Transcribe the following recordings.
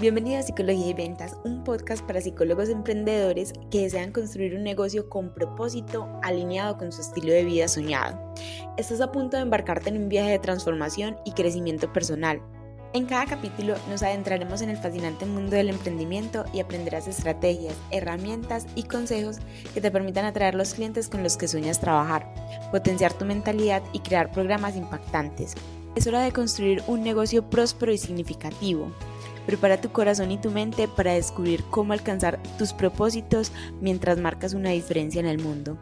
Bienvenido a Psicología y Ventas, un podcast para psicólogos emprendedores que desean construir un negocio con propósito alineado con su estilo de vida soñado. Estás a punto de embarcarte en un viaje de transformación y crecimiento personal. En cada capítulo nos adentraremos en el fascinante mundo del emprendimiento y aprenderás estrategias, herramientas y consejos que te permitan atraer los clientes con los que sueñas trabajar, potenciar tu mentalidad y crear programas impactantes. Es hora de construir un negocio próspero y significativo. Prepara tu corazón y tu mente para descubrir cómo alcanzar tus propósitos mientras marcas una diferencia en el mundo.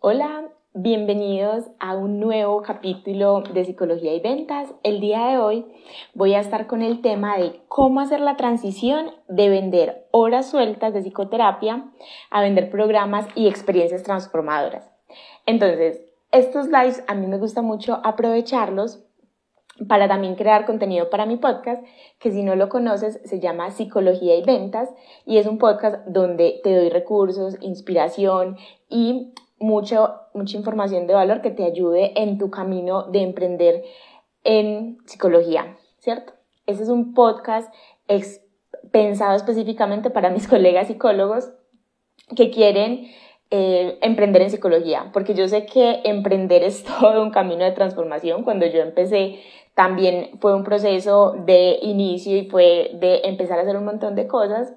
Hola, bienvenidos a un nuevo capítulo de Psicología y Ventas. El día de hoy voy a estar con el tema de cómo hacer la transición de vender horas sueltas de psicoterapia a vender programas y experiencias transformadoras. Entonces, estos lives a mí me gusta mucho aprovecharlos para también crear contenido para mi podcast, que si no lo conoces se llama Psicología y Ventas y es un podcast donde te doy recursos, inspiración y mucho, mucha información de valor que te ayude en tu camino de emprender en psicología, ¿cierto? Ese es un podcast pensado específicamente para mis colegas psicólogos que quieren eh, emprender en psicología, porque yo sé que emprender es todo un camino de transformación. Cuando yo empecé también fue un proceso de inicio y fue de empezar a hacer un montón de cosas.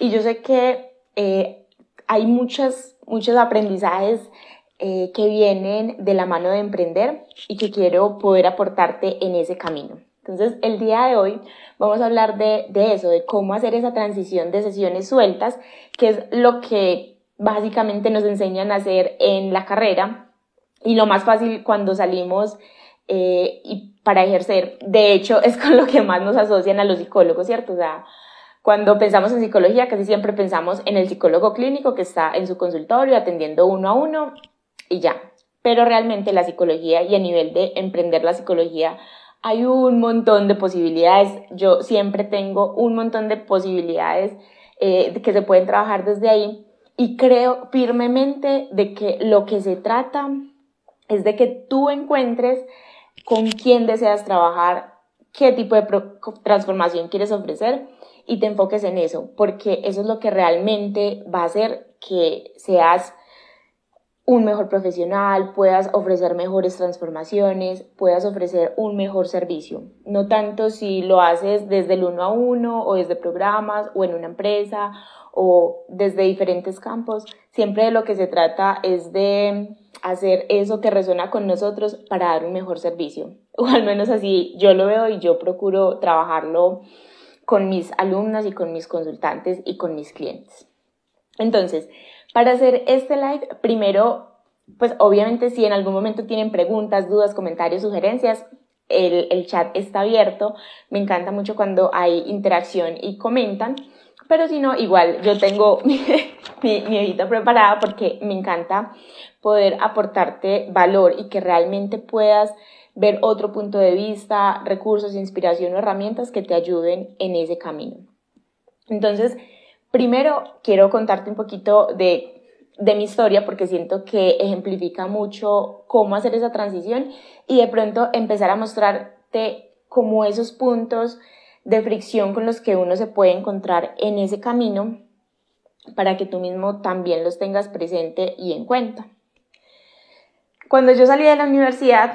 Y yo sé que eh, hay muchos, muchos aprendizajes eh, que vienen de la mano de emprender y que quiero poder aportarte en ese camino. Entonces, el día de hoy vamos a hablar de, de eso, de cómo hacer esa transición de sesiones sueltas, que es lo que básicamente nos enseñan a hacer en la carrera y lo más fácil cuando salimos eh, y para ejercer, de hecho, es con lo que más nos asocian a los psicólogos, ¿cierto? O sea, cuando pensamos en psicología, casi siempre pensamos en el psicólogo clínico que está en su consultorio atendiendo uno a uno y ya. Pero realmente la psicología y a nivel de emprender la psicología hay un montón de posibilidades. Yo siempre tengo un montón de posibilidades eh, que se pueden trabajar desde ahí y creo firmemente de que lo que se trata es de que tú encuentres con quién deseas trabajar, qué tipo de transformación quieres ofrecer y te enfoques en eso, porque eso es lo que realmente va a hacer que seas un mejor profesional, puedas ofrecer mejores transformaciones, puedas ofrecer un mejor servicio. No tanto si lo haces desde el uno a uno o desde programas o en una empresa o desde diferentes campos, siempre de lo que se trata es de hacer eso que resuena con nosotros para dar un mejor servicio. O al menos así yo lo veo y yo procuro trabajarlo con mis alumnas y con mis consultantes y con mis clientes. Entonces, para hacer este live, primero, pues obviamente si en algún momento tienen preguntas, dudas, comentarios, sugerencias, el, el chat está abierto. Me encanta mucho cuando hay interacción y comentan. Pero si no, igual yo tengo mi, mi, preparada porque me encanta poder aportarte valor y que realmente puedas ver otro punto de vista, recursos, inspiración o herramientas que te ayuden en ese camino. Entonces, primero quiero contarte un poquito de, de mi historia porque siento que ejemplifica mucho cómo hacer esa transición y de pronto empezar a mostrarte como esos puntos de fricción con los que uno se puede encontrar en ese camino para que tú mismo también los tengas presente y en cuenta. Cuando yo salí de la universidad,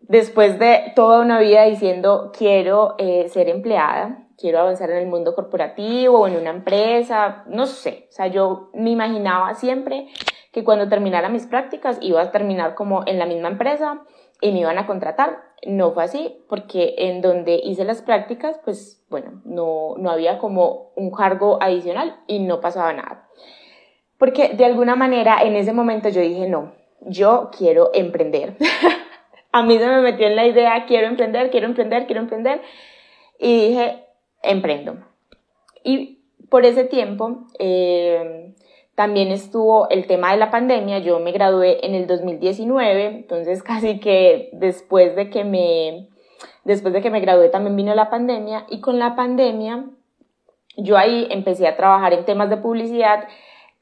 después de toda una vida diciendo quiero eh, ser empleada, quiero avanzar en el mundo corporativo o en una empresa, no sé, o sea, yo me imaginaba siempre que cuando terminara mis prácticas iba a terminar como en la misma empresa y me iban a contratar. No fue así, porque en donde hice las prácticas, pues bueno, no, no había como un cargo adicional y no pasaba nada. Porque de alguna manera en ese momento yo dije, no, yo quiero emprender. a mí se me metió en la idea, quiero emprender, quiero emprender, quiero emprender. Y dije, emprendo. Y por ese tiempo, eh, también estuvo el tema de la pandemia, yo me gradué en el 2019, entonces casi que después de que me, después de que me gradué también vino la pandemia y con la pandemia yo ahí empecé a trabajar en temas de publicidad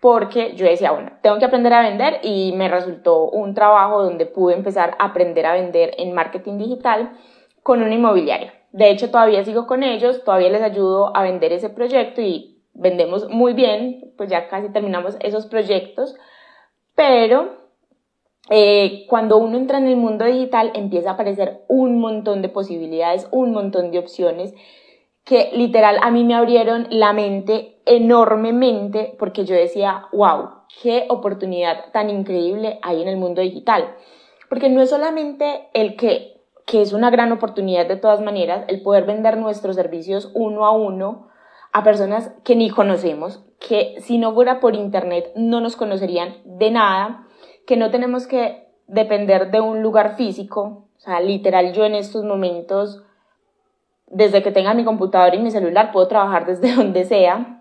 porque yo decía, bueno, tengo que aprender a vender y me resultó un trabajo donde pude empezar a aprender a vender en marketing digital con una inmobiliaria. De hecho, todavía sigo con ellos, todavía les ayudo a vender ese proyecto y vendemos muy bien, pues ya casi terminamos esos proyectos, pero eh, cuando uno entra en el mundo digital empieza a aparecer un montón de posibilidades, un montón de opciones que literal a mí me abrieron la mente enormemente porque yo decía, wow, qué oportunidad tan increíble hay en el mundo digital. Porque no es solamente el que, que es una gran oportunidad de todas maneras, el poder vender nuestros servicios uno a uno a personas que ni conocemos, que si no fuera por internet no nos conocerían de nada, que no tenemos que depender de un lugar físico. O sea, literal, yo en estos momentos, desde que tenga mi computador y mi celular, puedo trabajar desde donde sea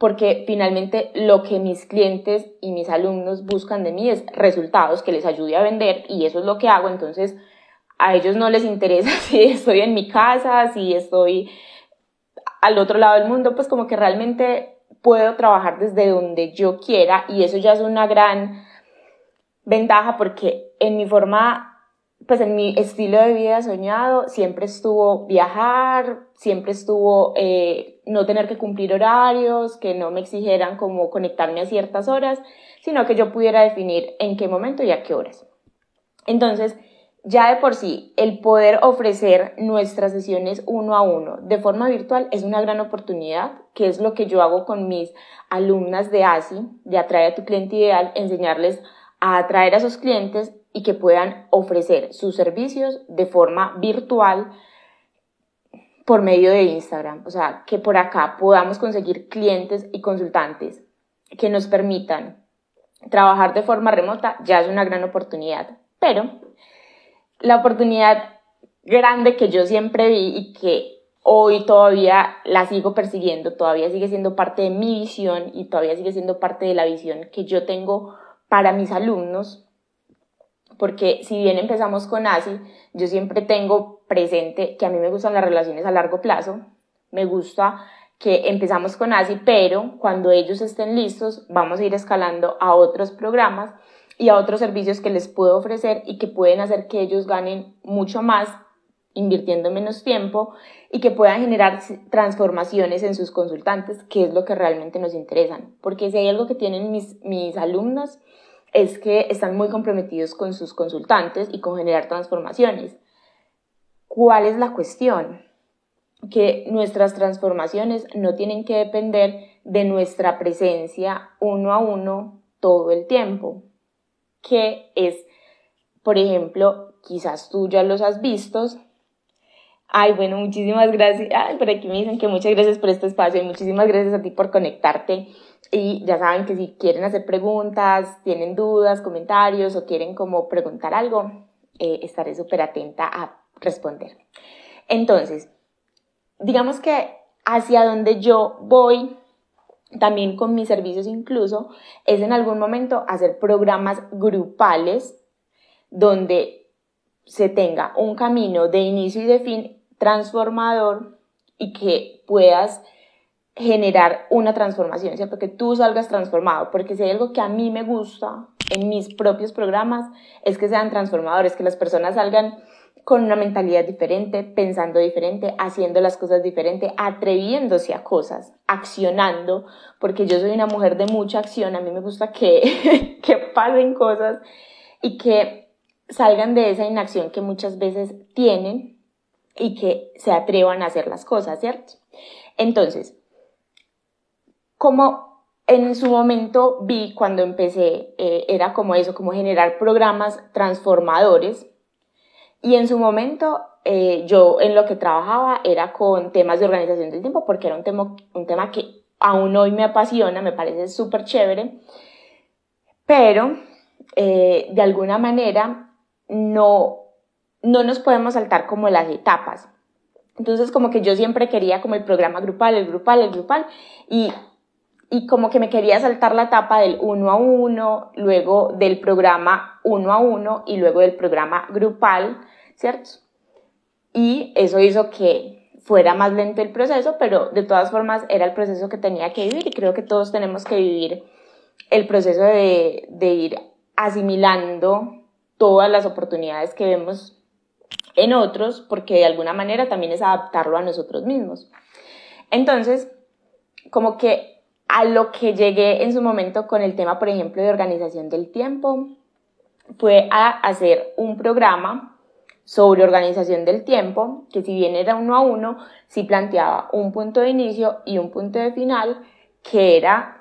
porque finalmente lo que mis clientes y mis alumnos buscan de mí es resultados que les ayude a vender y eso es lo que hago. Entonces, a ellos no les interesa si estoy en mi casa, si estoy al otro lado del mundo, pues como que realmente puedo trabajar desde donde yo quiera y eso ya es una gran ventaja porque en mi forma pues en mi estilo de vida soñado siempre estuvo viajar, siempre estuvo eh, no tener que cumplir horarios, que no me exigieran como conectarme a ciertas horas, sino que yo pudiera definir en qué momento y a qué horas. Entonces, ya de por sí, el poder ofrecer nuestras sesiones uno a uno de forma virtual es una gran oportunidad, que es lo que yo hago con mis alumnas de ASI, de Atraer a tu cliente ideal, enseñarles a atraer a sus clientes y que puedan ofrecer sus servicios de forma virtual por medio de Instagram. O sea, que por acá podamos conseguir clientes y consultantes que nos permitan trabajar de forma remota ya es una gran oportunidad. Pero la oportunidad grande que yo siempre vi y que hoy todavía la sigo persiguiendo, todavía sigue siendo parte de mi visión y todavía sigue siendo parte de la visión que yo tengo para mis alumnos porque si bien empezamos con ASI, yo siempre tengo presente que a mí me gustan las relaciones a largo plazo, me gusta que empezamos con ASI, pero cuando ellos estén listos vamos a ir escalando a otros programas y a otros servicios que les puedo ofrecer y que pueden hacer que ellos ganen mucho más invirtiendo menos tiempo y que puedan generar transformaciones en sus consultantes, que es lo que realmente nos interesan. Porque si hay algo que tienen mis, mis alumnos es que están muy comprometidos con sus consultantes y con generar transformaciones. ¿Cuál es la cuestión? Que nuestras transformaciones no tienen que depender de nuestra presencia uno a uno todo el tiempo. Que es, por ejemplo, quizás tú ya los has visto. Ay, bueno, muchísimas gracias. Ay, por aquí me dicen que muchas gracias por este espacio y muchísimas gracias a ti por conectarte y ya saben que si quieren hacer preguntas, tienen dudas, comentarios o quieren como preguntar algo, eh, estaré súper atenta a responder. Entonces, digamos que hacia donde yo voy, también con mis servicios incluso, es en algún momento hacer programas grupales donde se tenga un camino de inicio y de fin transformador y que puedas generar una transformación, ¿cierto? Que tú salgas transformado, porque si hay algo que a mí me gusta en mis propios programas es que sean transformadores, que las personas salgan con una mentalidad diferente, pensando diferente, haciendo las cosas diferente, atreviéndose a cosas, accionando, porque yo soy una mujer de mucha acción, a mí me gusta que, que pasen cosas y que salgan de esa inacción que muchas veces tienen y que se atrevan a hacer las cosas, ¿cierto? Entonces, como en su momento vi cuando empecé, eh, era como eso, como generar programas transformadores. Y en su momento eh, yo en lo que trabajaba era con temas de organización del tiempo, porque era un tema, un tema que aún hoy me apasiona, me parece súper chévere, pero eh, de alguna manera no, no nos podemos saltar como las etapas. Entonces como que yo siempre quería como el programa grupal, el grupal, el grupal, y y como que me quería saltar la etapa del uno a uno, luego del programa uno a uno y luego del programa grupal, ¿cierto? Y eso hizo que fuera más lento el proceso, pero de todas formas era el proceso que tenía que vivir y creo que todos tenemos que vivir el proceso de, de ir asimilando todas las oportunidades que vemos en otros, porque de alguna manera también es adaptarlo a nosotros mismos. Entonces, como que a lo que llegué en su momento con el tema, por ejemplo, de organización del tiempo, fue a hacer un programa sobre organización del tiempo, que si bien era uno a uno, sí planteaba un punto de inicio y un punto de final, que era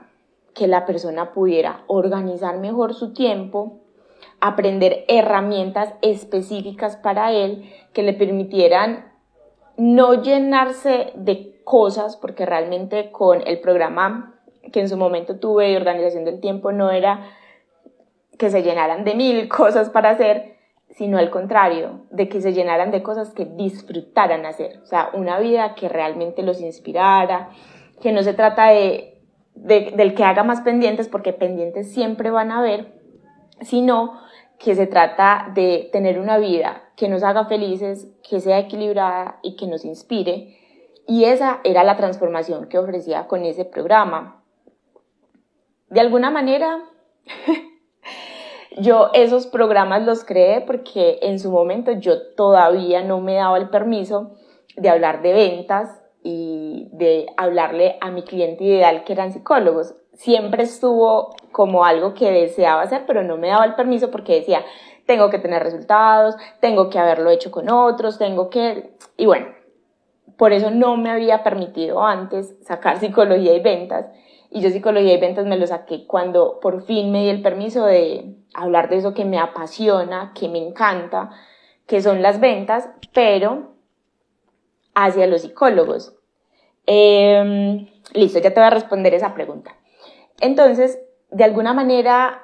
que la persona pudiera organizar mejor su tiempo, aprender herramientas específicas para él que le permitieran no llenarse de cosas, porque realmente con el programa que en su momento tuve de organización del tiempo no era que se llenaran de mil cosas para hacer, sino al contrario, de que se llenaran de cosas que disfrutaran hacer. O sea, una vida que realmente los inspirara, que no se trata de, del que haga más pendientes, porque pendientes siempre van a haber, sino que se trata de tener una vida que nos haga felices, que sea equilibrada y que nos inspire. Y esa era la transformación que ofrecía con ese programa. De alguna manera, yo esos programas los creé porque en su momento yo todavía no me daba el permiso de hablar de ventas y de hablarle a mi cliente ideal que eran psicólogos. Siempre estuvo como algo que deseaba hacer, pero no me daba el permiso porque decía, tengo que tener resultados, tengo que haberlo hecho con otros, tengo que... Y bueno, por eso no me había permitido antes sacar psicología y ventas. Y yo psicología y ventas me lo saqué cuando por fin me di el permiso de hablar de eso que me apasiona, que me encanta, que son las ventas, pero hacia los psicólogos. Em, listo, ya te voy a responder esa pregunta. Entonces, de alguna manera,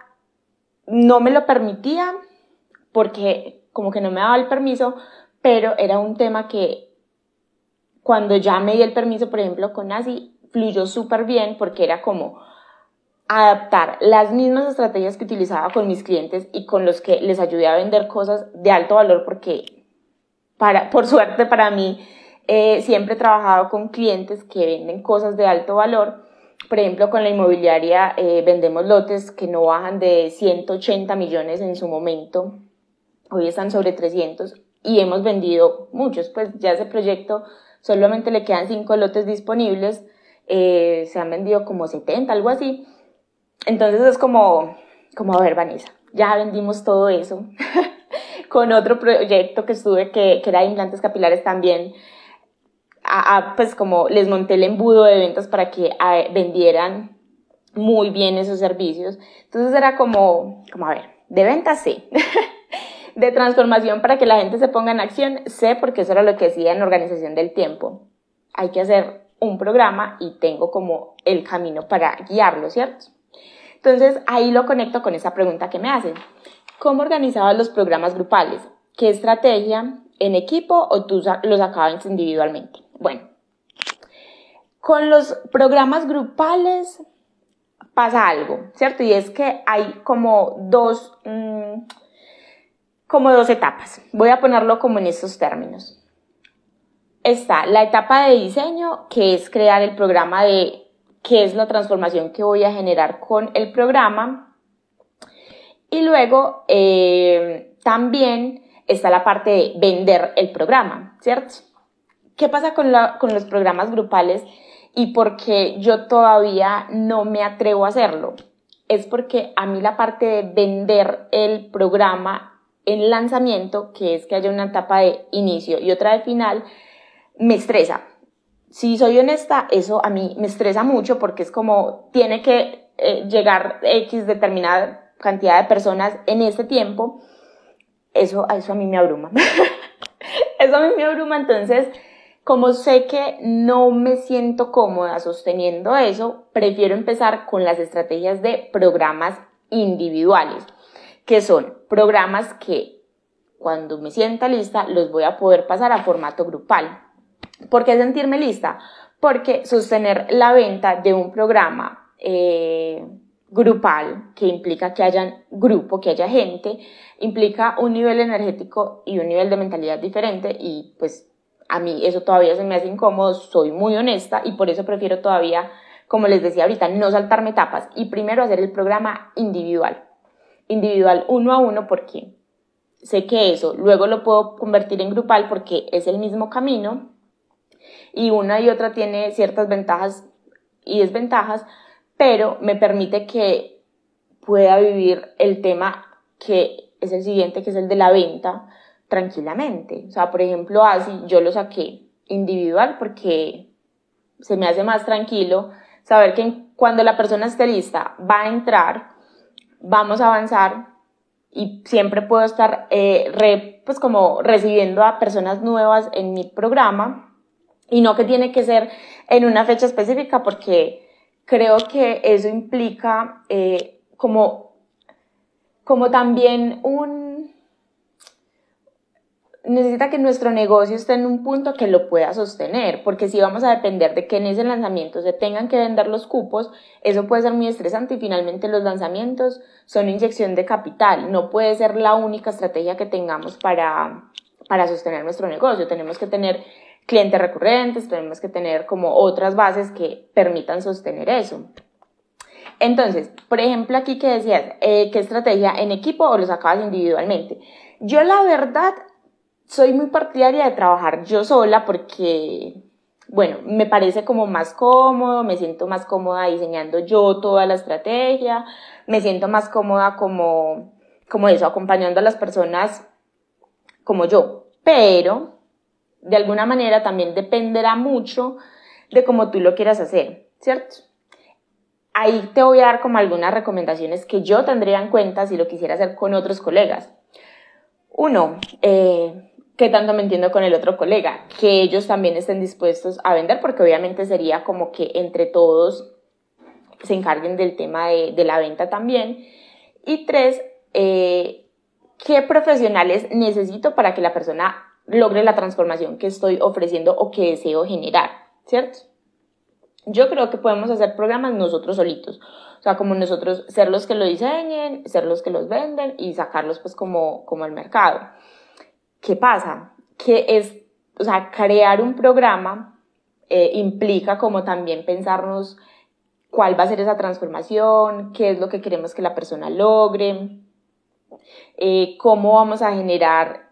no me lo permitía porque como que no me daba el permiso, pero era un tema que cuando ya me di el permiso, por ejemplo, con Nazi, fluyó súper bien porque era como adaptar las mismas estrategias que utilizaba con mis clientes y con los que les ayudé a vender cosas de alto valor porque para, por suerte para mí eh, siempre he trabajado con clientes que venden cosas de alto valor. Por ejemplo, con la inmobiliaria eh, vendemos lotes que no bajan de 180 millones en su momento hoy están sobre 300 y hemos vendido muchos, pues ya ese proyecto solamente le quedan 5 lotes disponibles, eh, se han vendido como 70, algo así. Entonces es como, como a ver, Vanessa, ya vendimos todo eso. Con otro proyecto que estuve que, era de implantes capilares también, pues como les monté el embudo de ventas para que vendieran muy bien esos servicios. Entonces era como, como a ver, de ventas sí. de transformación para que la gente se ponga en acción, sé porque eso era lo que decía en organización del tiempo. Hay que hacer un programa y tengo como el camino para guiarlo, ¿cierto? Entonces ahí lo conecto con esa pregunta que me hacen. ¿Cómo organizabas los programas grupales? ¿Qué estrategia? ¿En equipo o tú los acabas individualmente? Bueno, con los programas grupales pasa algo, ¿cierto? Y es que hay como dos, mm, como dos etapas. Voy a ponerlo como en estos términos. Está la etapa de diseño, que es crear el programa de qué es la transformación que voy a generar con el programa. Y luego eh, también está la parte de vender el programa, ¿cierto? ¿Qué pasa con, con los programas grupales y por qué yo todavía no me atrevo a hacerlo? Es porque a mí la parte de vender el programa en lanzamiento, que es que haya una etapa de inicio y otra de final, me estresa. Si soy honesta, eso a mí me estresa mucho porque es como tiene que eh, llegar X determinada cantidad de personas en este tiempo. Eso, eso a mí me abruma. eso a mí me abruma, entonces, como sé que no me siento cómoda sosteniendo eso, prefiero empezar con las estrategias de programas individuales que son programas que cuando me sienta lista los voy a poder pasar a formato grupal. ¿Por qué sentirme lista? Porque sostener la venta de un programa eh, grupal, que implica que haya grupo, que haya gente, implica un nivel energético y un nivel de mentalidad diferente y pues a mí eso todavía se me hace incómodo, soy muy honesta y por eso prefiero todavía, como les decía ahorita, no saltarme etapas y primero hacer el programa individual individual uno a uno porque sé que eso luego lo puedo convertir en grupal porque es el mismo camino y una y otra tiene ciertas ventajas y desventajas, pero me permite que pueda vivir el tema que es el siguiente, que es el de la venta, tranquilamente. O sea, por ejemplo, así yo lo saqué individual porque se me hace más tranquilo saber que cuando la persona esté lista va a entrar, vamos a avanzar y siempre puedo estar eh, pues como recibiendo a personas nuevas en mi programa y no que tiene que ser en una fecha específica porque creo que eso implica eh, como, como también un... Necesita que nuestro negocio esté en un punto que lo pueda sostener, porque si vamos a depender de que en ese lanzamiento se tengan que vender los cupos, eso puede ser muy estresante y finalmente los lanzamientos son inyección de capital, no puede ser la única estrategia que tengamos para, para sostener nuestro negocio, tenemos que tener clientes recurrentes, tenemos que tener como otras bases que permitan sostener eso. Entonces, por ejemplo, aquí que decías, eh, ¿qué estrategia en equipo o lo sacabas individualmente? Yo la verdad soy muy partidaria de trabajar yo sola porque, bueno, me parece como más cómodo, me siento más cómoda diseñando yo toda la estrategia, me siento más cómoda como, como eso, acompañando a las personas como yo. Pero de alguna manera también dependerá mucho de cómo tú lo quieras hacer, ¿cierto? Ahí te voy a dar como algunas recomendaciones que yo tendría en cuenta si lo quisiera hacer con otros colegas. Uno, eh, ¿qué tanto me entiendo con el otro colega? Que ellos también estén dispuestos a vender, porque obviamente sería como que entre todos se encarguen del tema de, la venta también. Y tres, eh, ¿qué profesionales necesito para que la persona logre la transformación que estoy ofreciendo o que deseo generar, ¿cierto? Yo creo que podemos hacer programas nosotros solitos, o sea, como nosotros ser los que lo diseñen, ser los que los venden y sacarlos pues como, como al mercado. ¿Qué pasa? Que es, o sea, crear un programa eh, implica como también pensarnos cuál va a ser esa transformación, qué es lo que queremos que la persona logre, eh, cómo vamos a generar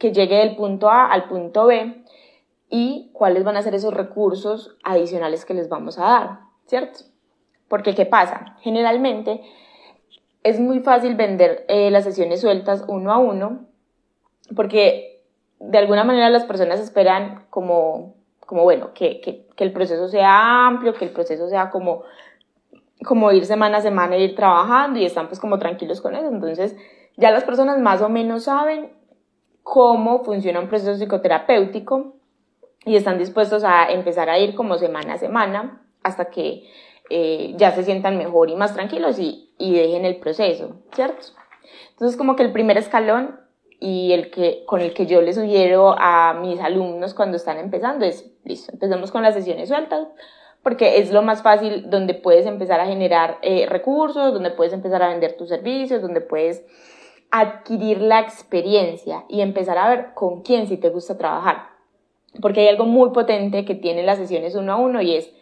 que llegue del punto A al punto B y cuáles van a ser esos recursos adicionales que les vamos a dar, ¿cierto? Porque ¿qué pasa? Generalmente es muy fácil vender eh, las sesiones sueltas uno a uno porque de alguna manera las personas esperan como, como bueno, que, que, que el proceso sea amplio, que el proceso sea como, como ir semana a semana ir trabajando y están pues como tranquilos con eso. Entonces ya las personas más o menos saben cómo funciona un proceso psicoterapéutico y están dispuestos a empezar a ir como semana a semana hasta que eh, ya se sientan mejor y más tranquilos y, y dejen el proceso, ¿cierto? Entonces como que el primer escalón y el que, con el que yo les sugiero a mis alumnos cuando están empezando es, listo, empecemos con las sesiones sueltas, porque es lo más fácil donde puedes empezar a generar eh, recursos, donde puedes empezar a vender tus servicios, donde puedes adquirir la experiencia y empezar a ver con quién si te gusta trabajar. Porque hay algo muy potente que tienen las sesiones uno a uno y es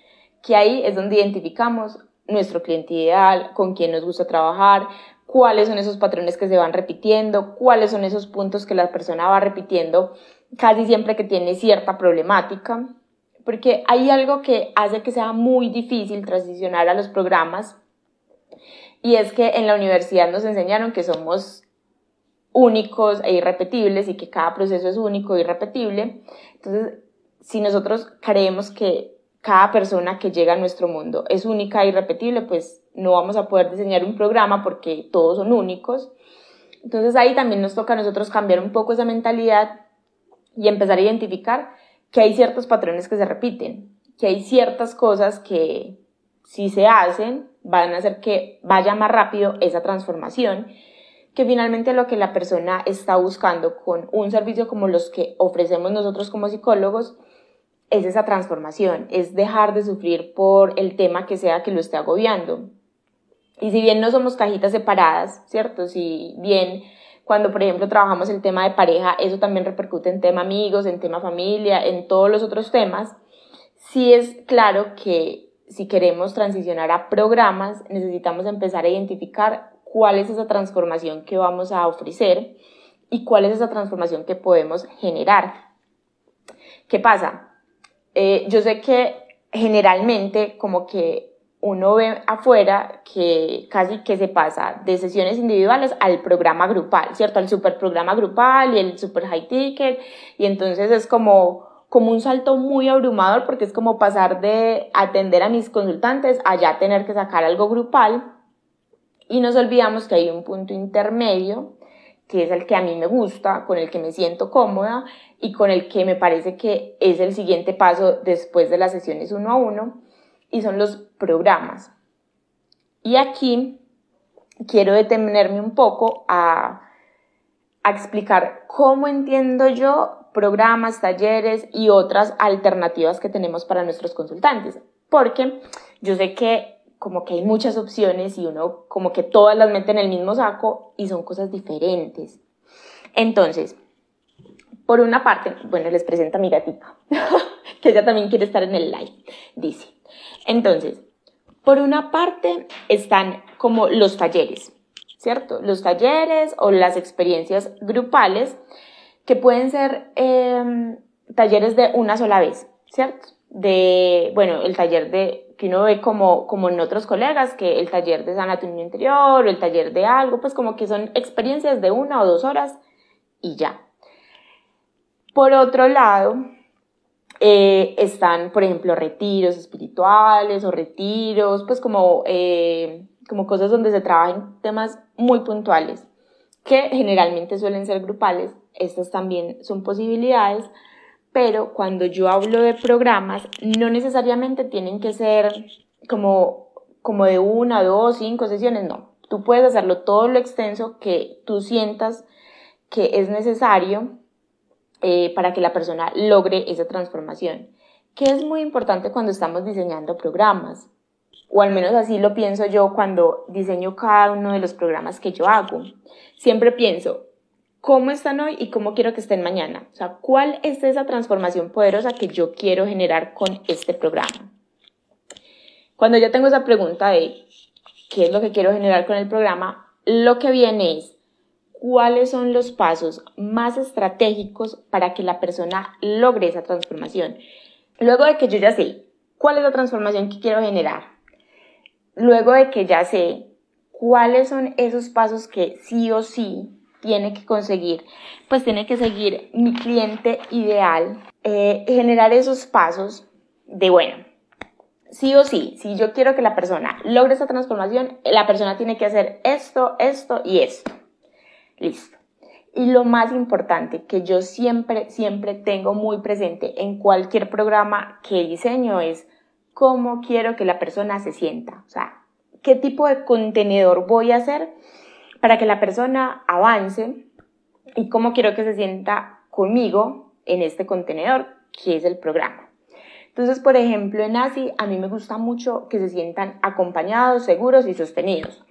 que ahí es donde identificamos nuestro cliente ideal, con quién nos gusta trabajar, cuáles son esos patrones que se van repitiendo, cuáles son esos puntos que la persona va repitiendo casi siempre que tiene cierta problemática. Porque hay algo que hace que sea muy difícil transicionar a los programas y es que en la universidad nos enseñaron que somos únicos e irrepetibles y que cada proceso es único e irrepetible. Entonces, si nosotros creemos que cada persona que llega a nuestro mundo es única e irrepetible, pues no vamos a poder diseñar un programa porque todos son únicos. Entonces ahí también nos toca a nosotros cambiar un poco esa mentalidad y empezar a identificar que hay ciertos patrones que se repiten, que hay ciertas cosas que si se hacen van a hacer que vaya más rápido esa transformación que finalmente lo que la persona está buscando con un servicio como los que ofrecemos nosotros como psicólogos es esa transformación, es dejar de sufrir por el tema que sea que lo esté agobiando. Y si bien no somos cajitas separadas, ¿cierto? Si bien cuando, por ejemplo, trabajamos el tema de pareja, eso también repercute en tema amigos, en tema familia, en todos los otros temas, sí es claro que si queremos transicionar a programas, necesitamos empezar a identificar cuál es esa transformación que vamos a ofrecer y cuál es esa transformación que podemos generar. ¿Qué pasa? Eh, yo sé que generalmente como que uno ve afuera que casi que se pasa de sesiones individuales al programa grupal, ¿cierto? Al super programa grupal y el super high ticket y entonces es como como un salto muy abrumador porque es como pasar de atender a mis consultantes a ya tener que sacar algo grupal y nos olvidamos que hay un punto intermedio que es el que a mí me gusta, con el que me siento cómoda y con el que me parece que es el siguiente paso después de las sesiones uno a uno, y son los programas. Y aquí quiero detenerme un poco a, a explicar cómo entiendo yo programas, talleres y otras alternativas que tenemos para nuestros consultantes. Porque yo sé que como que hay muchas opciones y uno como que todas las mete en el mismo saco y son cosas diferentes. Entonces, por una parte, bueno, les presento a mi gatita, que ella también quiere estar en el live, dice. Entonces, por una parte están como los talleres, ¿cierto? Los talleres o las experiencias grupales que pueden ser em, talleres de una sola vez, ¿cierto? De, bueno, el taller de que uno ve como, como en otros colegas, que el taller de sanatomía interior o el taller de algo, pues como que son experiencias de una o dos horas y ya. Por otro lado, eh, están, por ejemplo, retiros espirituales o retiros, pues como, eh, como cosas donde se trabajan temas muy puntuales, que generalmente suelen ser grupales. Estas también son posibilidades, pero cuando yo hablo de programas, no necesariamente tienen que ser como, como de una, dos, cinco sesiones, no. Tú puedes hacerlo todo lo extenso que tú sientas que es necesario eh, para que la persona logre esa transformación, que es muy importante cuando estamos diseñando programas, o al menos así lo pienso yo cuando diseño cada uno de los programas que yo hago. Siempre pienso, cómo están hoy y cómo quiero que estén mañana. O sea, cuál es esa transformación poderosa que yo quiero generar con este programa. Cuando yo tengo esa pregunta de qué es lo que quiero generar con el programa, lo que viene es cuáles son los pasos más estratégicos para que la persona logre esa transformación. Luego de que yo ya sé cuál es la transformación que quiero generar, luego de que ya sé cuáles son esos pasos que sí o sí tiene que conseguir, pues tiene que seguir mi cliente ideal, eh, generar esos pasos de, bueno, sí o sí, si yo quiero que la persona logre esa transformación, la persona tiene que hacer esto, esto y esto. Listo. Y lo más importante que yo siempre, siempre tengo muy presente en cualquier programa que diseño es cómo quiero que la persona se sienta. O sea, qué tipo de contenedor voy a hacer para que la persona avance y cómo quiero que se sienta conmigo en este contenedor que es el programa. Entonces, por ejemplo, en ASI a mí me gusta mucho que se sientan acompañados, seguros y sostenidos.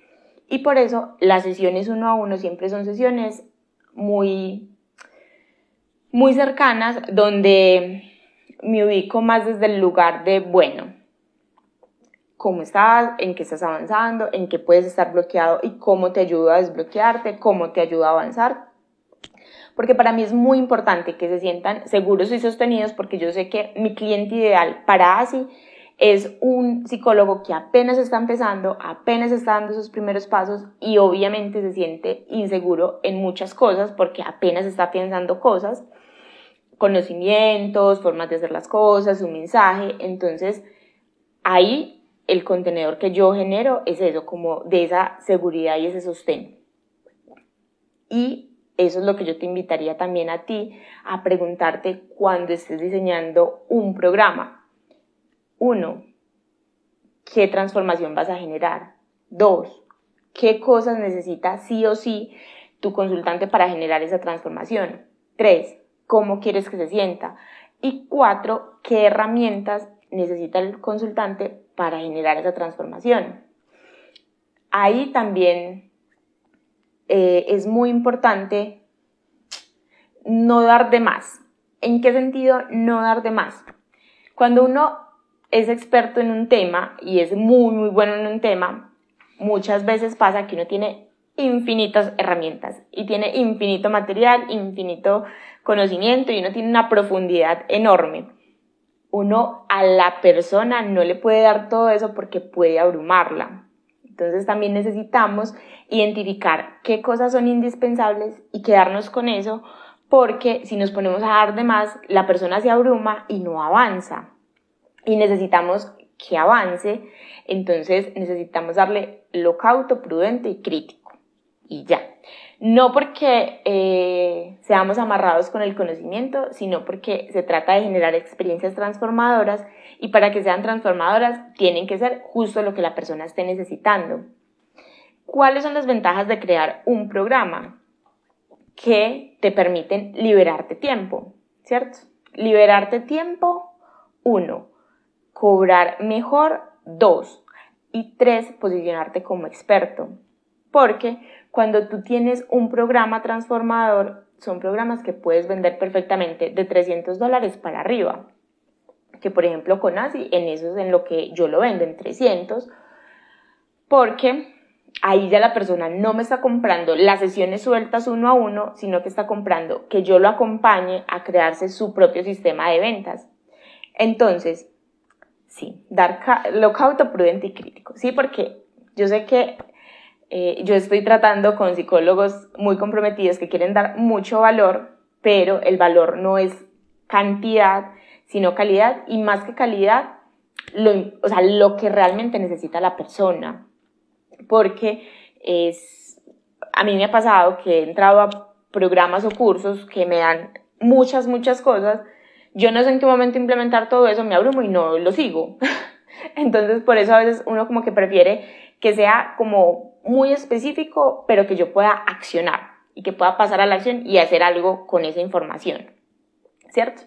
Y por eso las sesiones uno a uno siempre son sesiones muy, muy cercanas donde me ubico más desde el lugar de, bueno, cómo estás, en qué estás avanzando, en qué puedes estar bloqueado y cómo te ayuda a desbloquearte, cómo te ayuda a avanzar. Porque para mí es muy importante que se sientan seguros y sostenidos porque yo sé que mi cliente ideal para ASI es un psicólogo que apenas está empezando, apenas está dando sus primeros pasos y obviamente se siente inseguro en muchas cosas porque apenas está pensando cosas, conocimientos, formas de hacer las cosas, su mensaje. Entonces, ahí el contenedor que yo genero es eso, como de esa seguridad y ese sostén. Y eso es lo que yo te invitaría también a ti a preguntarte cuando estés diseñando un programa. Uno, ¿qué transformación vas a generar? Dos, ¿qué cosas necesita sí o sí tu consultante para generar esa transformación? Tres, ¿cómo quieres que se sienta? Y cuatro, ¿qué herramientas necesita el consultante para generar esa transformación. Ahí también eh, es muy importante no dar de más. ¿En qué sentido no dar de más? Cuando uno es experto en un tema y es muy, muy bueno en un tema, muchas veces pasa que uno tiene infinitas herramientas y tiene infinito material, infinito conocimiento y uno tiene una profundidad enorme. Uno a la persona no le puede dar todo eso porque puede abrumarla. Entonces también necesitamos identificar qué cosas son indispensables y quedarnos con eso porque si nos ponemos a dar de más, la persona se abruma y no avanza. Y necesitamos que avance, entonces necesitamos darle lo cauto, prudente y crítico. Y ya. No porque eh, seamos amarrados con el conocimiento, sino porque se trata de generar experiencias transformadoras y para que sean transformadoras tienen que ser justo lo que la persona esté necesitando. ¿Cuáles son las ventajas de crear un programa? Que te permiten liberarte tiempo, ¿cierto? Liberarte tiempo, uno, cobrar mejor, dos, y tres, posicionarte como experto. Porque cuando tú tienes un programa transformador, son programas que puedes vender perfectamente de 300 dólares para arriba. Que por ejemplo con ASI, en eso es en lo que yo lo vendo, en 300. Porque ahí ya la persona no me está comprando las sesiones sueltas uno a uno, sino que está comprando que yo lo acompañe a crearse su propio sistema de ventas. Entonces, sí, dar lo cauto, prudente y crítico. Sí, porque yo sé que eh, yo estoy tratando con psicólogos muy comprometidos que quieren dar mucho valor, pero el valor no es cantidad, sino calidad y más que calidad, lo, o sea, lo que realmente necesita la persona porque es, a mí me ha pasado que he entrado a programas o cursos que me dan muchas, muchas cosas, yo no sé en qué momento implementar todo eso, me abrumo y no lo sigo. Entonces, por eso a veces uno como que prefiere que sea como muy específico, pero que yo pueda accionar y que pueda pasar a la acción y hacer algo con esa información. ¿Cierto?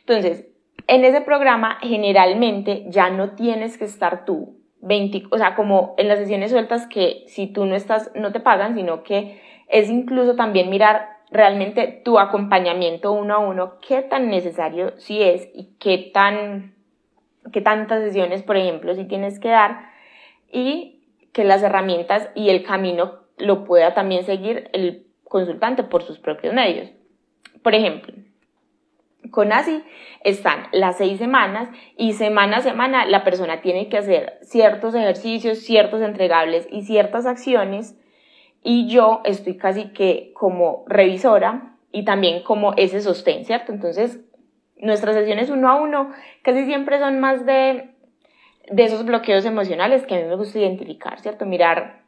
Entonces, en ese programa generalmente ya no tienes que estar tú 20, o sea, como en las sesiones sueltas que si tú no estás, no te pagan, sino que es incluso también mirar realmente tu acompañamiento uno a uno, qué tan necesario sí es y qué tan, qué tantas sesiones, por ejemplo, si tienes que dar y que las herramientas y el camino lo pueda también seguir el consultante por sus propios medios. Por ejemplo, con ASI están las seis semanas y semana a semana la persona tiene que hacer ciertos ejercicios, ciertos entregables y ciertas acciones y yo estoy casi que como revisora y también como ese sostén, ¿cierto? Entonces, nuestras sesiones uno a uno casi siempre son más de, de esos bloqueos emocionales que a mí me gusta identificar, ¿cierto? Mirar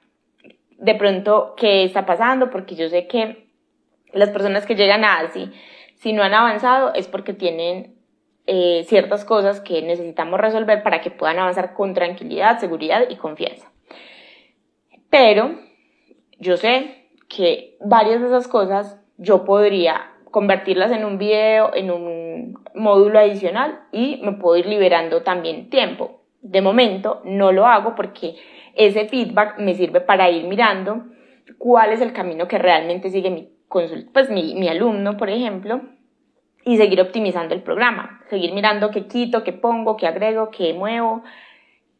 de pronto qué está pasando, porque yo sé que las personas que llegan a ASI, si no han avanzado es porque tienen eh, ciertas cosas que necesitamos resolver para que puedan avanzar con tranquilidad, seguridad y confianza. Pero yo sé que varias de esas cosas yo podría convertirlas en un video, en un módulo adicional y me puedo ir liberando también tiempo. De momento no lo hago porque ese feedback me sirve para ir mirando cuál es el camino que realmente sigue mi pues mi, mi alumno, por ejemplo, y seguir optimizando el programa, seguir mirando qué quito, qué pongo, qué agrego, qué muevo,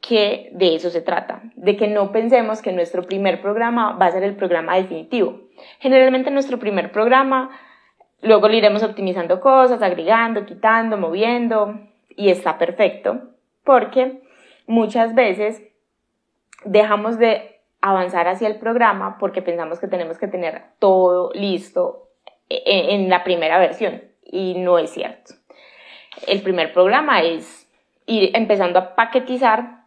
que de eso se trata, de que no pensemos que nuestro primer programa va a ser el programa definitivo. Generalmente nuestro primer programa, luego le iremos optimizando cosas, agregando, quitando, moviendo, y está perfecto, porque muchas veces dejamos de avanzar hacia el programa porque pensamos que tenemos que tener todo listo e-, e-, en, la primera versión y no es cierto. El primer programa es ir empezando a paquetizar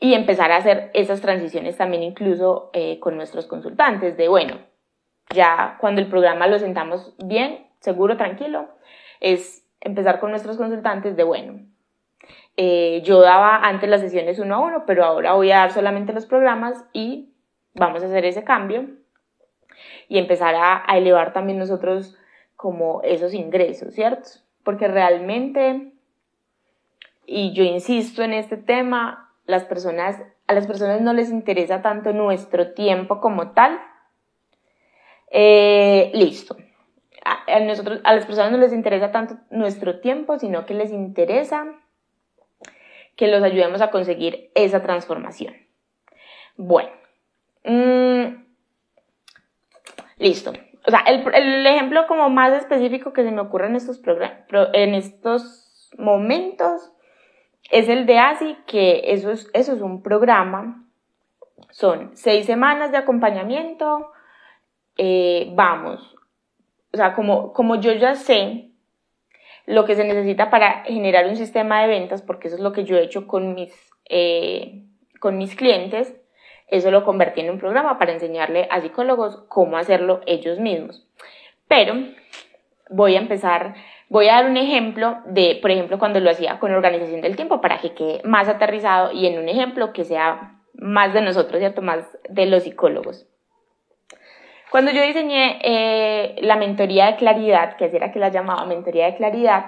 y empezar a hacer esas transiciones también incluso eh, con nuestros consultantes de, bueno, ya cuando el programa lo sentamos bien, seguro, tranquilo, es empezar con nuestros consultantes de, bueno, eh, yo daba antes las sesiones uno a uno, pero ahora voy a dar solamente los programas y vamos a hacer ese cambio y empezar a, elevar también nosotros como esos ingresos, ¿cierto? Porque realmente, y yo insisto en este tema, las personas, a las personas no les interesa tanto nuestro tiempo como tal. Eh, listo a, nosotros, a las personas no les interesa tanto nuestro tiempo, sino que les interesa que los ayudemos a conseguir esa transformación. Bueno, mm, Listo. O sea, el, el ejemplo como más específico que se me ocurre en estos, en estos momentos es el de ASI, que eso es, eso es un programa. Son seis semanas de acompañamiento. Eh, vamos. O sea, como, como yo ya sé lo que se necesita para generar un sistema de ventas, porque eso es lo que yo he hecho con mis, eh, con mis clientes, eso lo convertí en un programa para enseñarle a psicólogos cómo hacerlo ellos mismos. Pero voy a empezar, voy a dar un ejemplo de, por ejemplo, cuando lo hacía con organización del tiempo para que quede más aterrizado y en un ejemplo que sea más de nosotros, ¿cierto? Más de los psicólogos. Cuando yo diseñé eh, la mentoría de claridad, que era que la llamaba mentoría de claridad,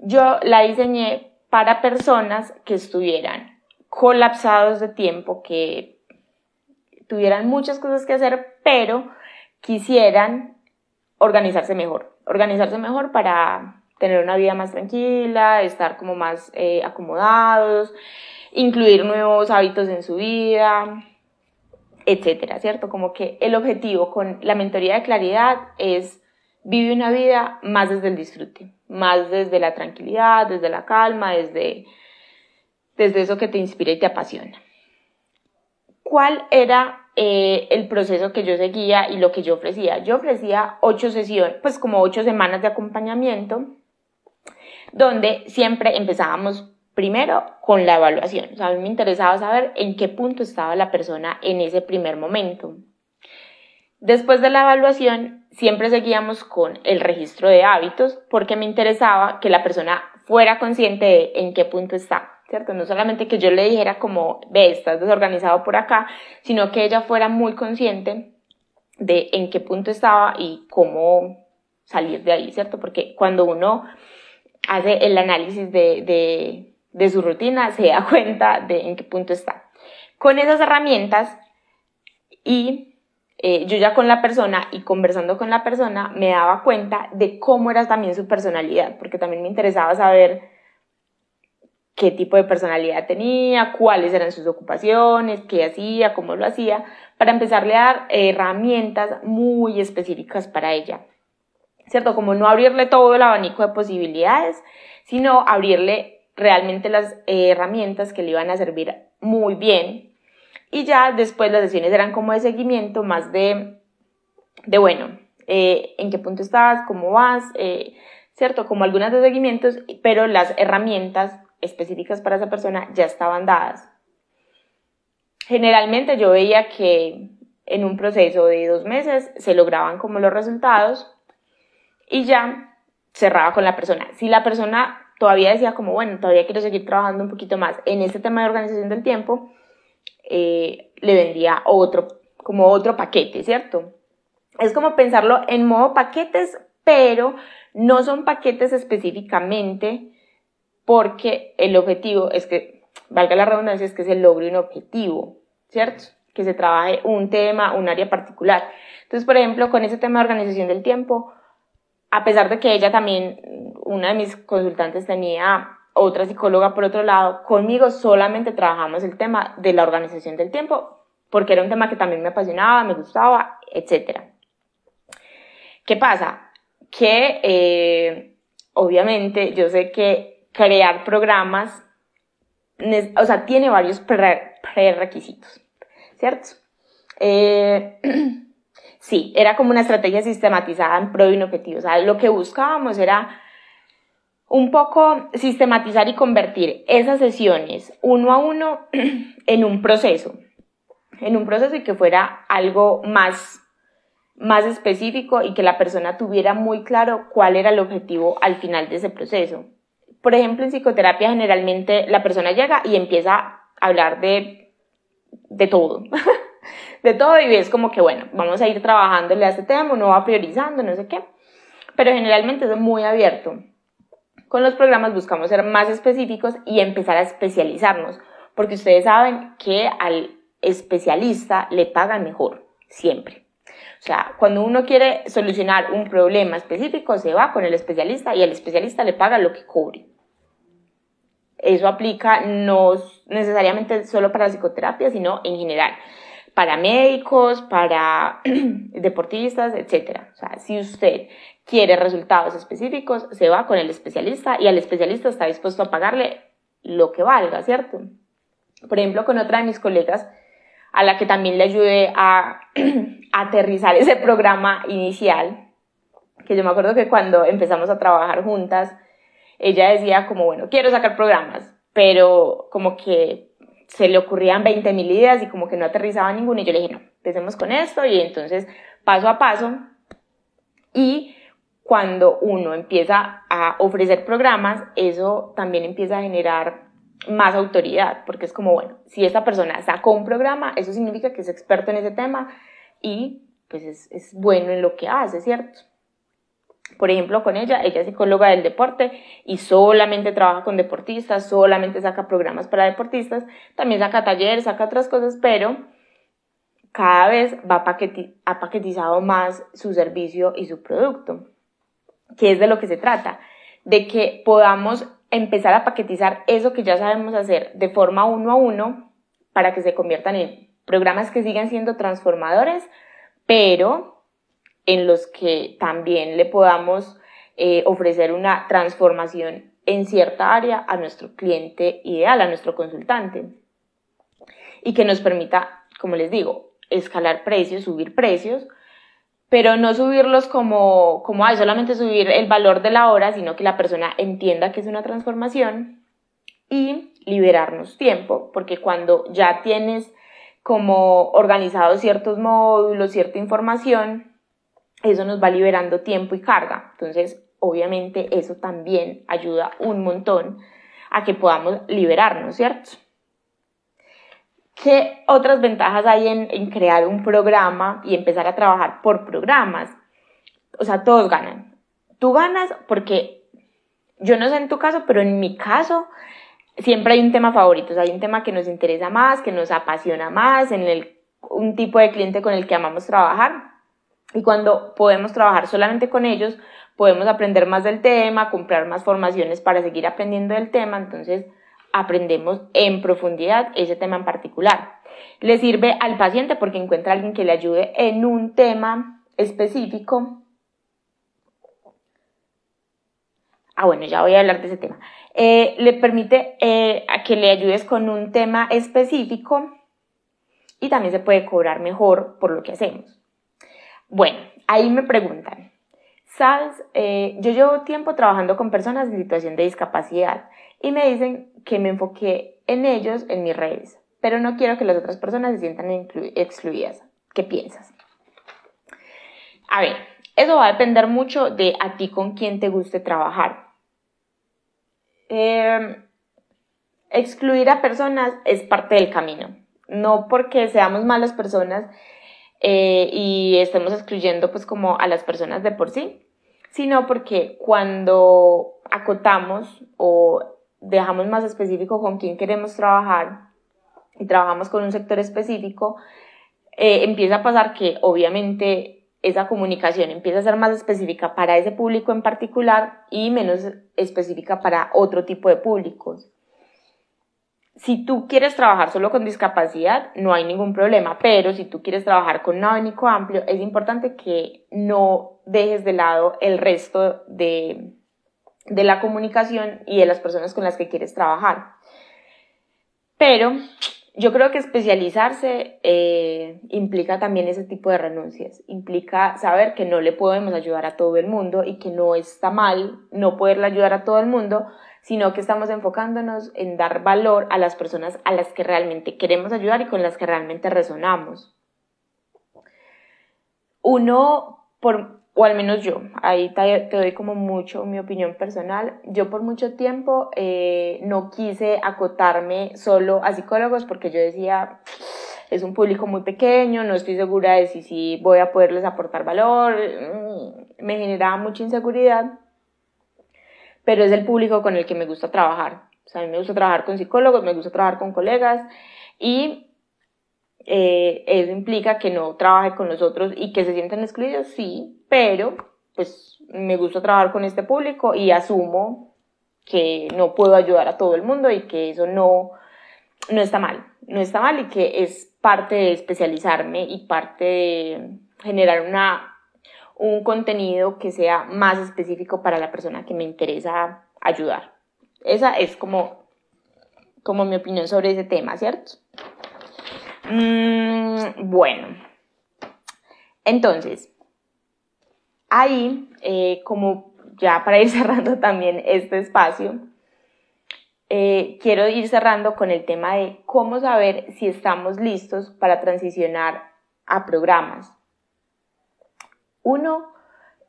yo la diseñé para personas que estuvieran colapsados de tiempo, que tuvieran muchas cosas que hacer, pero quisieran organizarse mejor. Organizarse mejor para tener una vida más tranquila, estar como más eh, acomodados, incluir nuevos hábitos en su vida, etcétera, ¿cierto? Como que el objetivo con la mentoría de claridad es vivir una vida más desde el disfrute, más desde la tranquilidad, desde la calma, desde, desde eso que te inspira y te apasiona cuál era eh, el proceso que yo seguía y lo que yo ofrecía. Yo ofrecía ocho sesiones, pues como ocho semanas de acompañamiento, donde siempre empezábamos primero con la evaluación. O sea, a mí me interesaba saber en qué punto estaba la persona en ese primer momento. Después de la evaluación, siempre seguíamos con el registro de hábitos porque me interesaba que la persona fuera consciente de en qué punto está. ¿cierto? No solamente que yo le dijera como, ve, estás desorganizado por acá, sino que ella fuera muy consciente de en qué punto estaba y cómo salir de ahí, ¿cierto? Porque cuando uno hace el análisis de, de, de su rutina, se da cuenta de en qué punto está. Con esas herramientas y eh, yo ya con la persona y conversando con la persona me daba cuenta de cómo era también su personalidad, porque también me interesaba saber qué tipo de personalidad tenía, cuáles eran sus ocupaciones, qué hacía, cómo lo hacía, para empezarle a dar herramientas muy específicas para ella. ¿Cierto? Como no abrirle todo el abanico de posibilidades, sino abrirle realmente las herramientas que le iban a servir muy bien. Y ya después las sesiones eran como de seguimiento, más de, de bueno, eh, en qué punto estás, cómo vas, eh, ¿cierto? Como algunas de seguimientos, pero las herramientas específicas para esa persona ya estaban dadas. Generalmente yo veía que en un proceso de dos meses se lograban como los resultados y ya cerraba con la persona. Si la persona todavía decía como, bueno, todavía quiero seguir trabajando un poquito más en este tema de organización del tiempo, eh, le vendía otro, como otro paquete, ¿cierto? Es como pensarlo en modo paquetes, pero no son paquetes específicamente porque el objetivo es que, valga la redundancia, es que se logre un objetivo, ¿cierto? Que se trabaje un tema, un área particular. Entonces, por ejemplo, con ese tema de organización del tiempo, a pesar de que ella también, una de mis consultantes tenía otra psicóloga por otro lado, conmigo solamente trabajamos el tema de la organización del tiempo, porque era un tema que también me apasionaba, me gustaba, etc. ¿Qué pasa? Que eh, obviamente yo sé que crear programas, o sea, tiene varios prerequisitos, ¿cierto? Eh, sí, era como una estrategia sistematizada en pro de un objetivo. O sea, lo que buscábamos era un poco sistematizar y convertir esas sesiones uno a uno en un proceso, en un proceso y que fuera algo más, más específico y que la persona tuviera muy claro cuál era el objetivo al final de ese proceso por ejemplo, en psicoterapia generalmente la persona llega y empieza a hablar de, de todo. de todo y ves como que, bueno, vamos a ir trabajándole a este tema, uno va priorizando, no sé qué. Pero generalmente es muy abierto. Con los programas buscamos ser más específicos y empezar a especializarnos, porque ustedes saben que al especialista le pagan mejor, siempre. O sea, cuando uno quiere solucionar un problema específico, se va con el especialista y el especialista le paga lo que cobre. Eso aplica no necesariamente solo para psicoterapia, sino en general. para médicos, para deportistas, etc. O sea, si usted quiere resultados específicos, se va con el especialista y al especialista está dispuesto a pagarle lo que valga, ¿cierto? Por ejemplo, con otra de mis colegas, a la que también le ayudé a, aterrizar ese programa inicial, que yo me acuerdo que cuando empezamos a trabajar juntas, ella decía como, bueno, quiero sacar programas, pero como que se le ocurrían 20 mil ideas y como que no aterrizaba ninguna y yo le dije, no, empecemos con esto y entonces paso a paso y cuando uno empieza a ofrecer programas, eso también empieza a generar más autoridad, porque es como, bueno, si esta persona sacó un programa, eso significa que es experto en ese tema y pues es, es bueno en lo que hace, ¿cierto? Por ejemplo, con ella, ella es psicóloga del deporte y solamente trabaja con deportistas, solamente saca programas para deportistas, también saca talleres, saca otras cosas, pero cada vez va ha paquetizado más su servicio y su producto. ¿Qué es de lo que se trata? De que podamos empezar a paquetizar eso que ya sabemos hacer de forma uno a uno para que se conviertan en programas que sigan siendo transformadores, pero en los que también le podamos eh, ofrecer una transformación en cierta área a nuestro cliente ideal, a nuestro consultante, y que nos permita, como les digo, escalar precios, subir precios, pero no subirlos como, como hay, solamente subir el valor de la hora, sino que la persona entienda que es una transformación y liberarnos tiempo, porque cuando ya tienes como organizados ciertos módulos, cierta información, eso nos va liberando tiempo y carga. Entonces, obviamente, eso también ayuda un montón a que podamos liberarnos, ¿cierto? ¿Qué otras ventajas hay en, crear un programa y empezar a trabajar por programas? O sea, todos ganan. Tú ganas porque, yo no sé en tu caso, pero en mi caso, siempre hay un tema favorito, o sea, hay un tema que nos interesa más, que nos apasiona más, en el, un tipo de cliente con el que amamos trabajar. Y cuando podemos trabajar solamente con ellos, podemos aprender más del tema, comprar más formaciones para seguir aprendiendo del tema. Entonces, aprendemos en profundidad ese tema en particular. Le sirve al paciente porque encuentra a alguien que le ayude en un tema específico. Ah, bueno, ya voy a hablar de ese tema. Eh, le permite eh, a que le ayudes con un tema específico y también se puede cobrar mejor por lo que hacemos. Bueno, ahí me preguntan, ¿sabes? Eh, yo llevo tiempo trabajando con personas en situación de discapacidad y me dicen que me enfoqué en ellos en mis redes, pero no quiero que las otras personas se sientan excluidas. ¿Qué piensas? A ver, eso va a depender mucho de a ti con quién te guste trabajar. Em, excluir a personas es parte del camino, no porque seamos malas personas eh, y estemos excluyendo pues como a las personas de por sí, sino porque cuando acotamos o dejamos más específico con quién queremos trabajar y trabajamos con un sector específico, eh, empieza a pasar que obviamente esa comunicación empieza a ser más específica para ese público en particular y menos específica para otro tipo de públicos. Si tú quieres trabajar solo con discapacidad, no hay ningún problema, pero si tú quieres trabajar con un abanico amplio, es importante que no dejes de lado el resto de, de la comunicación y de las personas con las que quieres trabajar. Pero yo creo que especializarse eh, implica también ese tipo de renuncias, implica saber que no le podemos ayudar a todo el mundo y que no está mal no poderle ayudar a todo el mundo, sino que estamos enfocándonos en dar valor a las personas a las que realmente queremos ayudar y con las que realmente resonamos. Uno, por, o al menos yo, ahí te, doy como mucho mi opinión personal, yo por mucho tiempo eh, no quise acotarme solo a psicólogos porque yo decía, es un público muy pequeño, no estoy segura de si, si voy a poderles aportar valor, mm, me generaba mucha inseguridad, pero es el público con el que me gusta trabajar. O sea, a mí me gusta trabajar con psicólogos, me gusta trabajar con colegas y eh, eso implica que no trabaje con nosotros y que se sientan excluidos, sí, pero pues me gusta trabajar con este público y asumo que no puedo ayudar a todo el mundo y que eso no, no está mal. no está mal y que es parte de especializarme y parte de generar una, un contenido que sea más específico para la persona que me interesa ayudar. Esa es como, como mi opinión sobre ese tema, ¿cierto? Mm, bueno, entonces, ahí, eh, como ya para ir cerrando también este espacio, eh, quiero ir cerrando con el tema de cómo saber si estamos listos para transicionar a programas. Uno,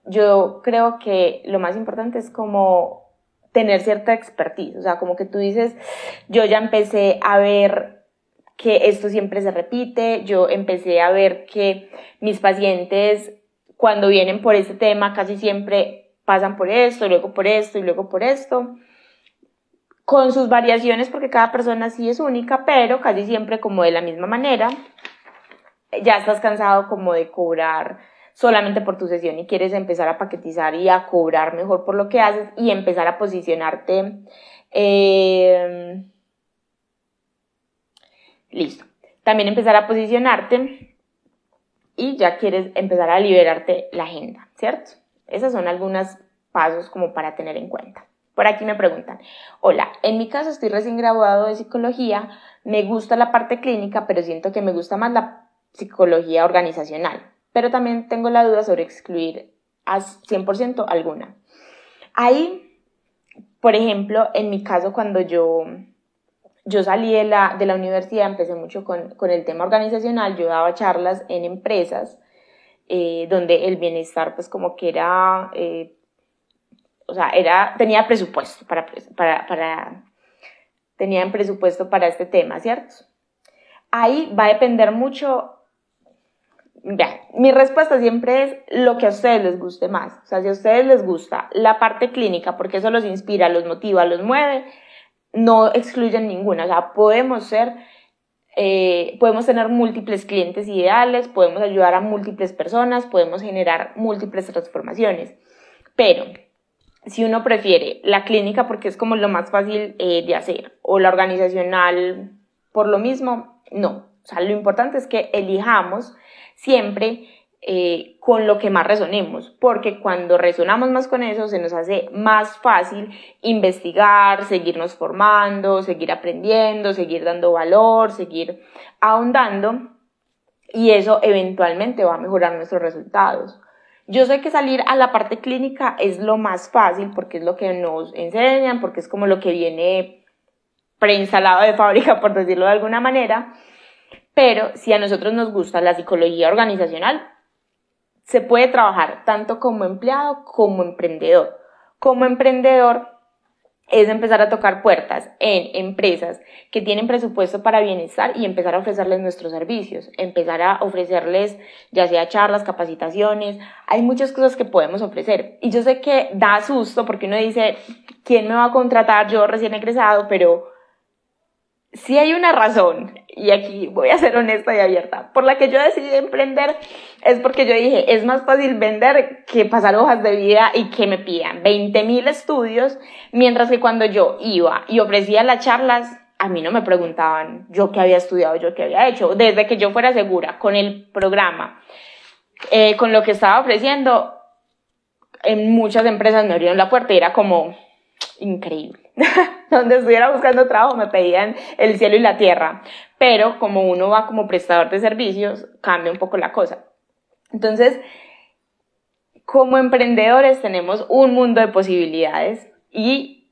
yo creo que lo más importante es como tener cierta expertise, o sea, como que tú dices, yo ya empecé a ver que esto siempre se repite, yo empecé a ver que mis pacientes cuando vienen por este tema casi siempre pasan por esto, luego por esto y luego por esto con sus variaciones porque cada persona sí es única, pero casi siempre como de la misma manera. Ya estás cansado como de cobrar solamente por tu sesión y quieres empezar a paquetizar y a cobrar mejor por lo que haces y empezar a posicionarte. Eh, listo. También empezar a posicionarte y ya quieres empezar a liberarte la agenda, ¿cierto? Esos son algunos pasos como para tener en cuenta. Por aquí me preguntan, hola, en mi caso estoy recién graduado de psicología, me gusta la parte clínica, pero siento que me gusta más la psicología organizacional, pero también tengo la duda sobre excluir a 100% alguna. Ahí, por ejemplo, en mi caso cuando yo, yo salí de la, de la universidad, empecé mucho con, con el tema organizacional, yo daba charlas en empresas, eh, donde el bienestar pues como que era... Eh, o sea, era, tenía presupuesto para, para, para, presupuesto para este tema, ¿cierto? Ahí va a depender mucho, mi respuesta siempre es lo que a ustedes les guste más. O sea, si a ustedes les gusta la parte clínica, porque eso los inspira, los motiva, los mueve, no excluyen ninguna. O sea, podemos ser, eh, podemos tener múltiples clientes ideales, podemos ayudar a múltiples personas, podemos generar múltiples transformaciones. Pero si uno prefiere la clínica porque es como lo más fácil eh, de hacer o la organizacional por lo mismo, no. O sea, lo importante es que elijamos siempre eh, con lo que más resonemos, porque cuando resonamos más con eso se nos hace más fácil investigar, seguirnos formando, seguir aprendiendo, seguir dando valor, seguir ahondando y eso eventualmente va a mejorar nuestros resultados. Yo sé que salir a la parte clínica es lo más fácil porque es lo que nos enseñan, porque es como lo que viene preinstalado de fábrica, por decirlo de alguna manera. Pero si a nosotros nos gusta la psicología organizacional, se puede trabajar tanto como empleado como emprendedor. Como emprendedor, es empezar a tocar puertas en empresas que tienen presupuesto para bienestar y empezar a ofrecerles nuestros servicios, empezar a ofrecerles ya sea charlas, capacitaciones, hay muchas cosas que podemos ofrecer. Y yo sé que da susto porque uno dice, ¿quién me va a contratar? Yo recién egresado, pero si hay una razón, y aquí voy a ser honesta y abierta, por la que yo decidí emprender es porque yo dije, es más fácil vender que pasar hojas de vida y que me pidan 20 mil estudios, mientras que cuando yo iba y ofrecía las charlas, a mí no me preguntaban yo qué había estudiado, yo qué había hecho, desde que yo fuera segura con el programa, eh, con lo que estaba ofreciendo, en muchas empresas me abrieron la puerta y era como increíble donde estuviera buscando trabajo me pedían el cielo y la tierra, pero como uno va como prestador de servicios, cambia un poco la cosa. Entonces, como emprendedores tenemos un mundo de posibilidades y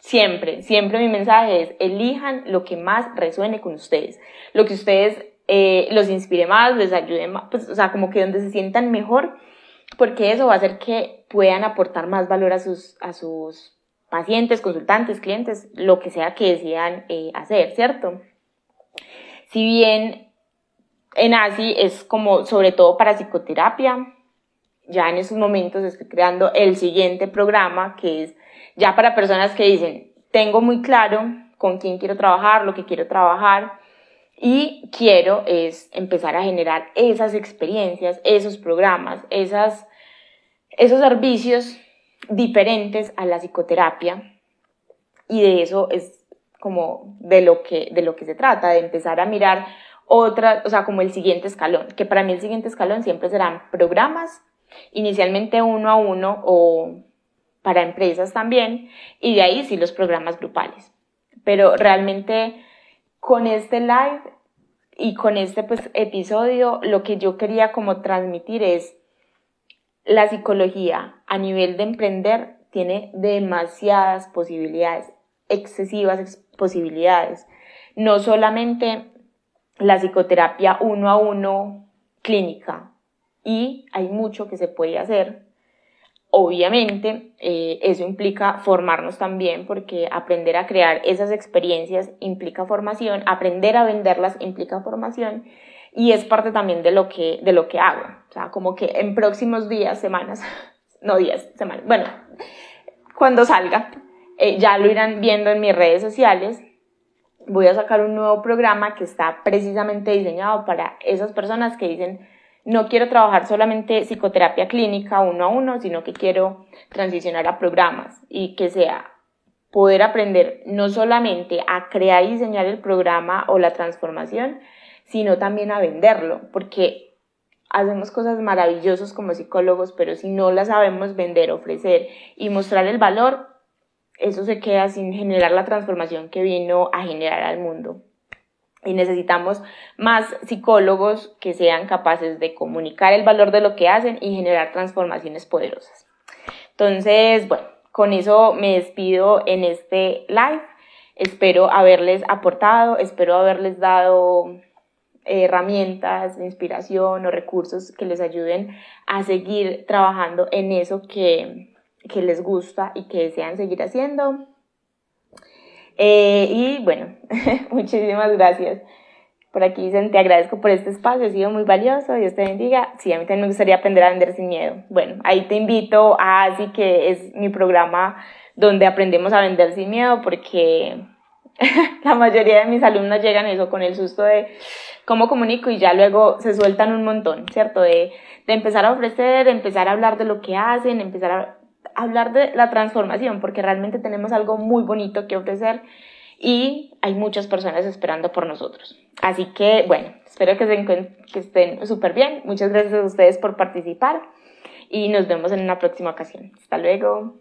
siempre, siempre mi mensaje es, elijan lo que más resuene con ustedes, lo que ustedes eh, los inspire más, les ayude más, pues, o sea, como que donde se sientan mejor, porque eso va a hacer que puedan aportar más valor a sus, a sus pacientes, consultantes, clientes, lo que sea que decidan eh, hacer, ¿cierto? Si bien en ASI es como sobre todo para psicoterapia, ya en esos momentos estoy creando el siguiente programa que es ya para personas que dicen, tengo muy claro con quién quiero trabajar, lo que quiero trabajar y quiero es empezar a generar esas experiencias, esos programas, esas, esos servicios diferentes a la psicoterapia y de eso es como de lo que, de lo que se trata, de empezar a mirar otra, o sea, como el siguiente escalón, que para mí el siguiente escalón siempre serán programas, inicialmente uno a uno o para empresas también, y de ahí sí los programas grupales. Pero realmente con este live y con este pues, episodio, lo que yo quería como transmitir es la psicología a nivel de emprender tiene demasiadas posibilidades, excesivas posibilidades. No solamente la psicoterapia uno a uno clínica, y hay mucho que se puede hacer. Obviamente, eh, eso implica formarnos también, porque aprender a crear esas experiencias implica formación, aprender a venderlas implica formación, y es parte también de lo que, de lo que hago. O sea, como que en próximos días, semanas, no días, semanas, bueno, cuando salga, eh, ya lo irán viendo en mis redes sociales. Voy a sacar un nuevo programa que está precisamente diseñado para esas personas que dicen, no quiero trabajar solamente psicoterapia clínica uno a uno, sino que quiero transicionar a programas y que sea poder aprender no solamente a crear y diseñar el programa o la transformación, sino también a venderlo, porque hacemos cosas maravillosas como psicólogos, pero si no las sabemos vender, ofrecer y mostrar el valor, eso se queda sin generar la transformación que vino a generar al mundo. Y necesitamos más psicólogos que sean capaces de comunicar el valor de lo que hacen y generar transformaciones poderosas. Entonces, bueno, con eso me despido en este live. Espero haberles aportado, espero haberles dado herramientas, inspiración o recursos que les ayuden a seguir trabajando en eso que, que les gusta y que desean seguir haciendo. Eh, y bueno, muchísimas gracias. Por aquí dicen, te agradezco por este espacio, ha sido muy valioso, Dios te bendiga. Sí, a mí también me gustaría aprender a vender sin miedo. Bueno, ahí te invito a Así, que es mi programa donde aprendemos a vender sin miedo, porque la mayoría de mis alumnos llegan eso con el susto de cómo comunico y ya luego se sueltan un montón, ¿cierto? De, de empezar a ofrecer, empezar a hablar de lo que hacen, empezar a hablar de la transformación, porque realmente tenemos algo muy bonito que ofrecer y hay muchas personas esperando por nosotros. Así que, bueno, espero que, que estén súper bien. Muchas gracias a ustedes por participar y nos vemos en una próxima ocasión. Hasta luego.